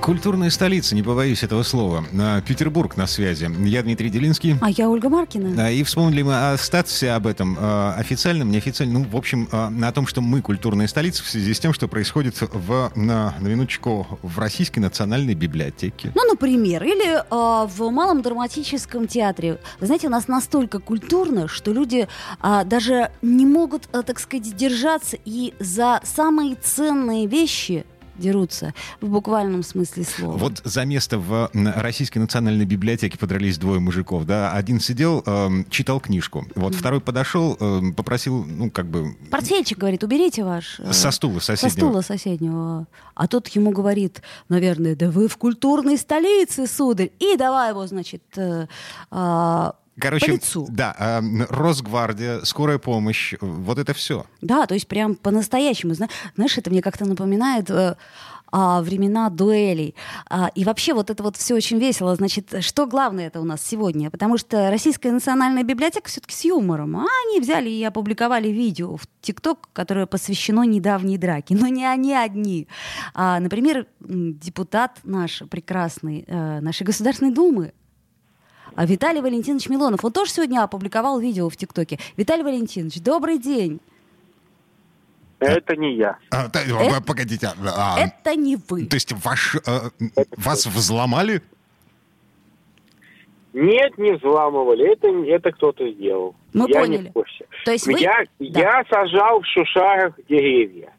Культурная столица, не побоюсь этого слова. А, Петербург на связи. Я Дмитрий Делинский. А я Ольга Маркина. А, И вспомнили мы о статусе об этом, а, официальном, неофициальном, ну, в общем, о том, что мы культурная столица в связи с тем, что происходит в, на, на минуточку в Российской национальной библиотеке. Ну, например, или а, в Малом драматическом театре. Вы знаете, у нас настолько культурно, что люди а, даже не могут, а, так сказать, держаться и за самые ценные вещи дерутся в буквальном смысле слова. Вот за место в Российской национальной библиотеке подрались двое мужиков, да. Один сидел, эм, читал книжку. Вот второй подошел, эм, попросил, ну, как бы, Портфельчик говорит, уберите ваш... э, со стула Со соседнего. стула соседнего. А тот ему говорит, наверное, да вы в культурной столице, сударь. И давай его, значит, э, а, Короче, по лицу. да, эм, Росгвардия, скорая помощь, вот это все. Да, то есть прям по-настоящему. Зна- Знаешь, это мне как-то напоминает э, а, времена дуэлей. А, и вообще вот это вот все очень весело. Значит, что главное это у нас сегодня? Потому что Российская национальная библиотека все-таки с юмором. А они взяли и опубликовали видео в ТикТок, которое посвящено недавней драке. Но не они одни. А, например, депутат наш прекрасный, э, нашей Государственной Думы, а Виталий Валентинович Милонов, он тоже сегодня опубликовал видео в ТикТоке. Виталий Валентинович, добрый день. Это не я. А, да, Э- Погодите, а, а, Это не вы. то есть ваш, э, вас взломали? Нет, не взламывали. Это, это кто-то сделал. Мы я поняли. не в курсе. То есть вы... Я, Да. я сажал в Шушарах деревья.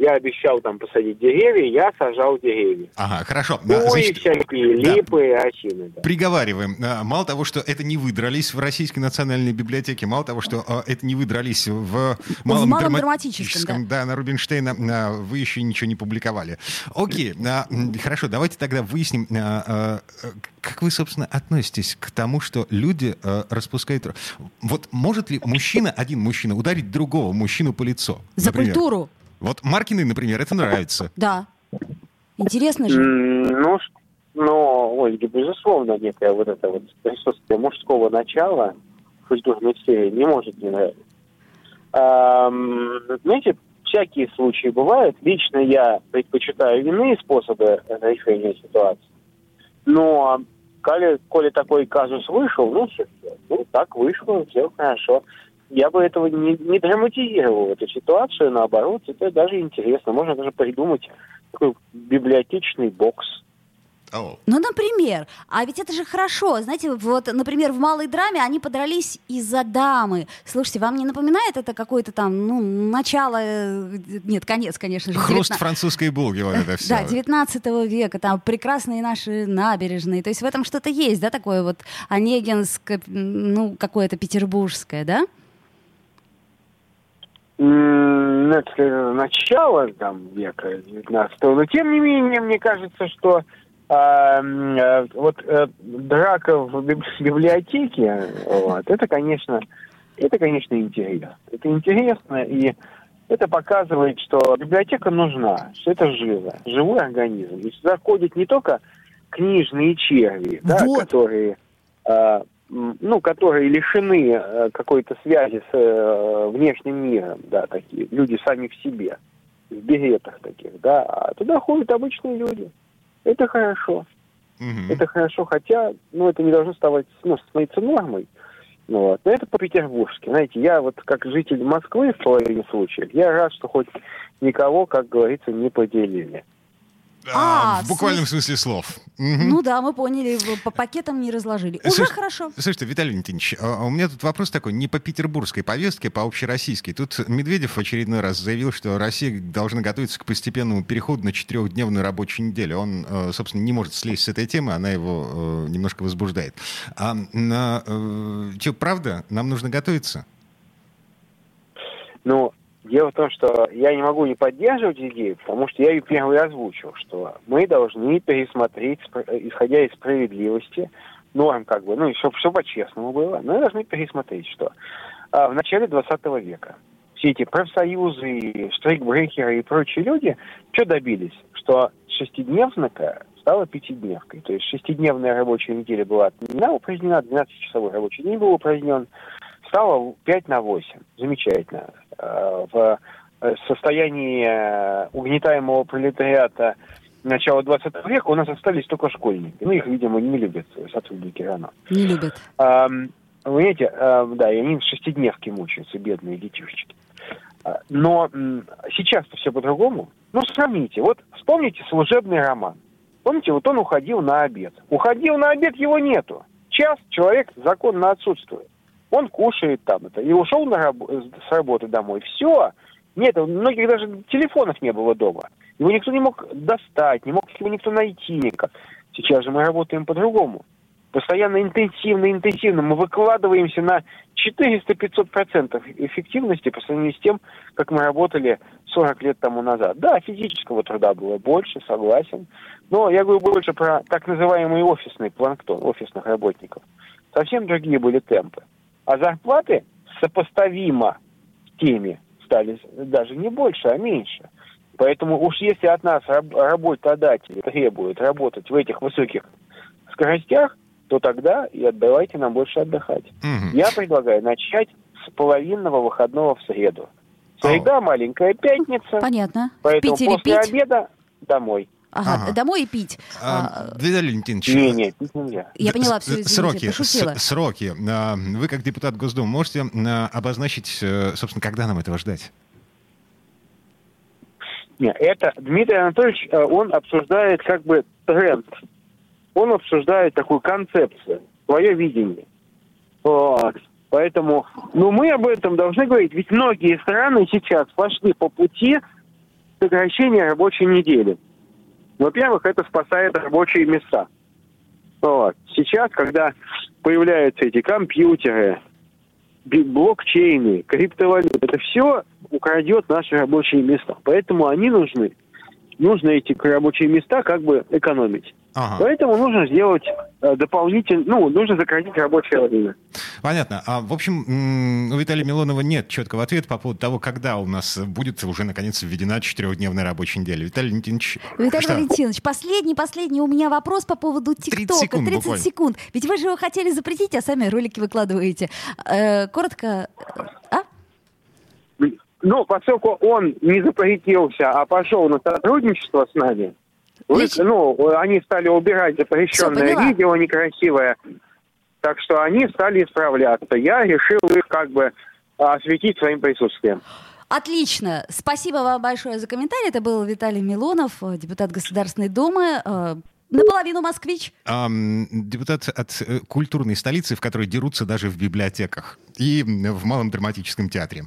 Я обещал там посадить деревья, я сажал деревья. Ага, хорошо. Ой, значит, всякие да. липы, осины. да. Приговариваем. А, Мало того, что это не вы дрались в Российской национальной библиотеке, мало того, что а, это не вы дрались в Малом, Малом драматическом, драматическом, да. на Рубинштейна, а, вы еще ничего не публиковали. Окей, хорошо, давайте тогда выясним, как вы, собственно, относитесь к тому, что люди распускают... Вот может ли мужчина, один мужчина, ударить другого мужчину по лицу? За например? культуру. Вот Маркиной, например, это нравится. Да. Интересно же. Ну, но, Ольга, безусловно, некое вот это вот присутствие мужского начала в культурной сфере не может не нравиться. Знаете, всякие случаи бывают. Лично я предпочитаю иные способы решения ситуации. Но коли, коли такой казус вышел, ну, всё, ну так вышло, все хорошо. Я бы этого не, не драматизировал, эту ситуацию, наоборот, это даже интересно. Можно даже придумать такой библиотечный бокс. О, Ну, например. А ведь это же хорошо. Знаете, вот, например, в малой драме они подрались из-за дамы. Слушайте, вам не напоминает это какое-то там, ну, начало... э, Нет, конец, конечно же. Хруст 19 французской булки, вот это все. Да, 19 века, там прекрасные наши набережные. То есть в этом что-то есть, да, такое вот онегинское, ну, какое-то петербургское, да? Ну, это э, начало там, века 19 Но тем не менее, мне кажется, что э, вот э, драка в биб- библиотеке, вот, это, конечно, это, конечно, интересно. Это интересно, и это показывает, что библиотека нужна, что это живо, живой организм. И сюда ходят не только книжные черви, да, Вот. которые а, м, ну, которые лишены э, какой-то связи с э, внешним миром, да, такие люди сами в себе, в беретах таких, да, а туда ходят обычные люди. Это хорошо. Мгм. Это хорошо, хотя, ну, это не должно ставать, ну, становиться нормой. Ну, вот. Но это по-петербургски. Знаете, я вот как житель Москвы в половине случаев, я рад, что хоть никого, как говорится, не поделили. А, А, в буквальном смысле слов. Мгм. Ну да, мы поняли, по пакетам не разложили. Уже Слушай, хорошо. Слушайте, Виталий Валентинович, а у меня тут вопрос такой, не по петербургской повестке, а по общероссийской. Тут Медведев в очередной раз заявил, что Россия должна готовиться к постепенному переходу на четырехдневную рабочую неделю. Он, э, собственно, не может слезть с этой темы, она его э, немножко возбуждает. А на, э, чё, правда, нам нужно готовиться? Ну, дело в том, что я не могу не поддерживать идею, потому что я ее первый озвучил, что мы должны пересмотреть, э, исходя из справедливости, норм как бы, ну, и чтобы все по-честному было, мы должны пересмотреть, что а, в начале 20 века все эти профсоюзы, штрейкбрехеры и прочие люди, что добились? Что шестидневника стала пятидневкой. То есть шестидневная рабочая неделя была отменена, упразднена, 12-часовой рабочий день был упразднен, стало 5 на 8. Замечательно. Э, в состоянии э, угнетаемого пролетариата начала 20 века у нас остались только школьники. Ну, их, видимо, не любят сотрудники РАНО. Не любят. Вы понимаете, да, и они в шестидневки мучаются, бедные детишечки. Но сейчас-то все по-другому. Ну, сравните. Вот вспомните служебный роман. Помните, вот он уходил на обед. Уходил на обед, его нету. Час человек законно отсутствует. Он кушает там это. И ушел на раб- с работы домой. Все. Нет, у многих даже телефонов не было дома. Его никто не мог достать, не мог его никто найти никак. Сейчас же мы работаем по-другому. Постоянно интенсивно, интенсивно. Мы выкладываемся на 400-500% эффективности по сравнению с тем, как мы работали 40 лет тому назад. Да, физического труда было больше, согласен. Но я говорю больше про так называемый офисный планктон, офисных работников. Совсем другие были темпы. А зарплаты сопоставимо с теми стали даже не больше, а меньше. Поэтому уж если от нас работодатели требуют работать в этих высоких скоростях, то тогда и отдавайте нам больше отдыхать. Угу. Я предлагаю начать с половинного выходного в среду. Среда О. маленькая пятница. Понятно. Поэтому после пить? обеда домой. Ага, ага. домой и пить. А, а Виталий Валентинович. Не, не, пить нельзя. Я поняла, все, извините, сроки, пошутила. С, сроки. А, вы, как депутат Госдумы, можете а, обозначить, э, собственно, когда нам этого ждать? Нет, это Дмитрий Анатольевич, э, он обсуждает как бы тренд. Он обсуждает такую концепцию, свое видение. Вот. Поэтому, ну, мы об этом должны говорить, ведь многие страны сейчас пошли по пути сокращения рабочей недели. Во-первых, это спасает рабочие места. Вот. Сейчас, когда появляются эти компьютеры, блокчейны, криптовалюты, это все украдет наши рабочие места. Поэтому они нужны. Нужно эти рабочие места как бы экономить. Ага. Поэтому нужно сделать э, дополнительно, ну, нужно сократить рабочее время. Понятно. А, в общем, у Виталия Милонова нет четкого ответа по поводу того, когда у нас будет уже, наконец, введена четырехдневная рабочая неделя. Виталий Валентинович... Виталий что? Валентинович, последний, последний у меня вопрос по поводу ТикТока. 30 секунд. 30 буквально. секунд. Ведь вы же его хотели запретить, а сами ролики выкладываете. Э, коротко... А? Ну, поскольку он не запретился, а пошел на сотрудничество с нами, вы, ну, они стали убирать запрещенное видео некрасивое, так что они стали исправляться. Я решил их как бы осветить своим присутствием. Отлично. Спасибо вам большое за комментарий. Это был Виталий Милонов, депутат Государственной Думы. Э, наполовину москвич. Um, депутат от э, культурной столицы, в которой дерутся даже в библиотеках и в Малом драматическом театре.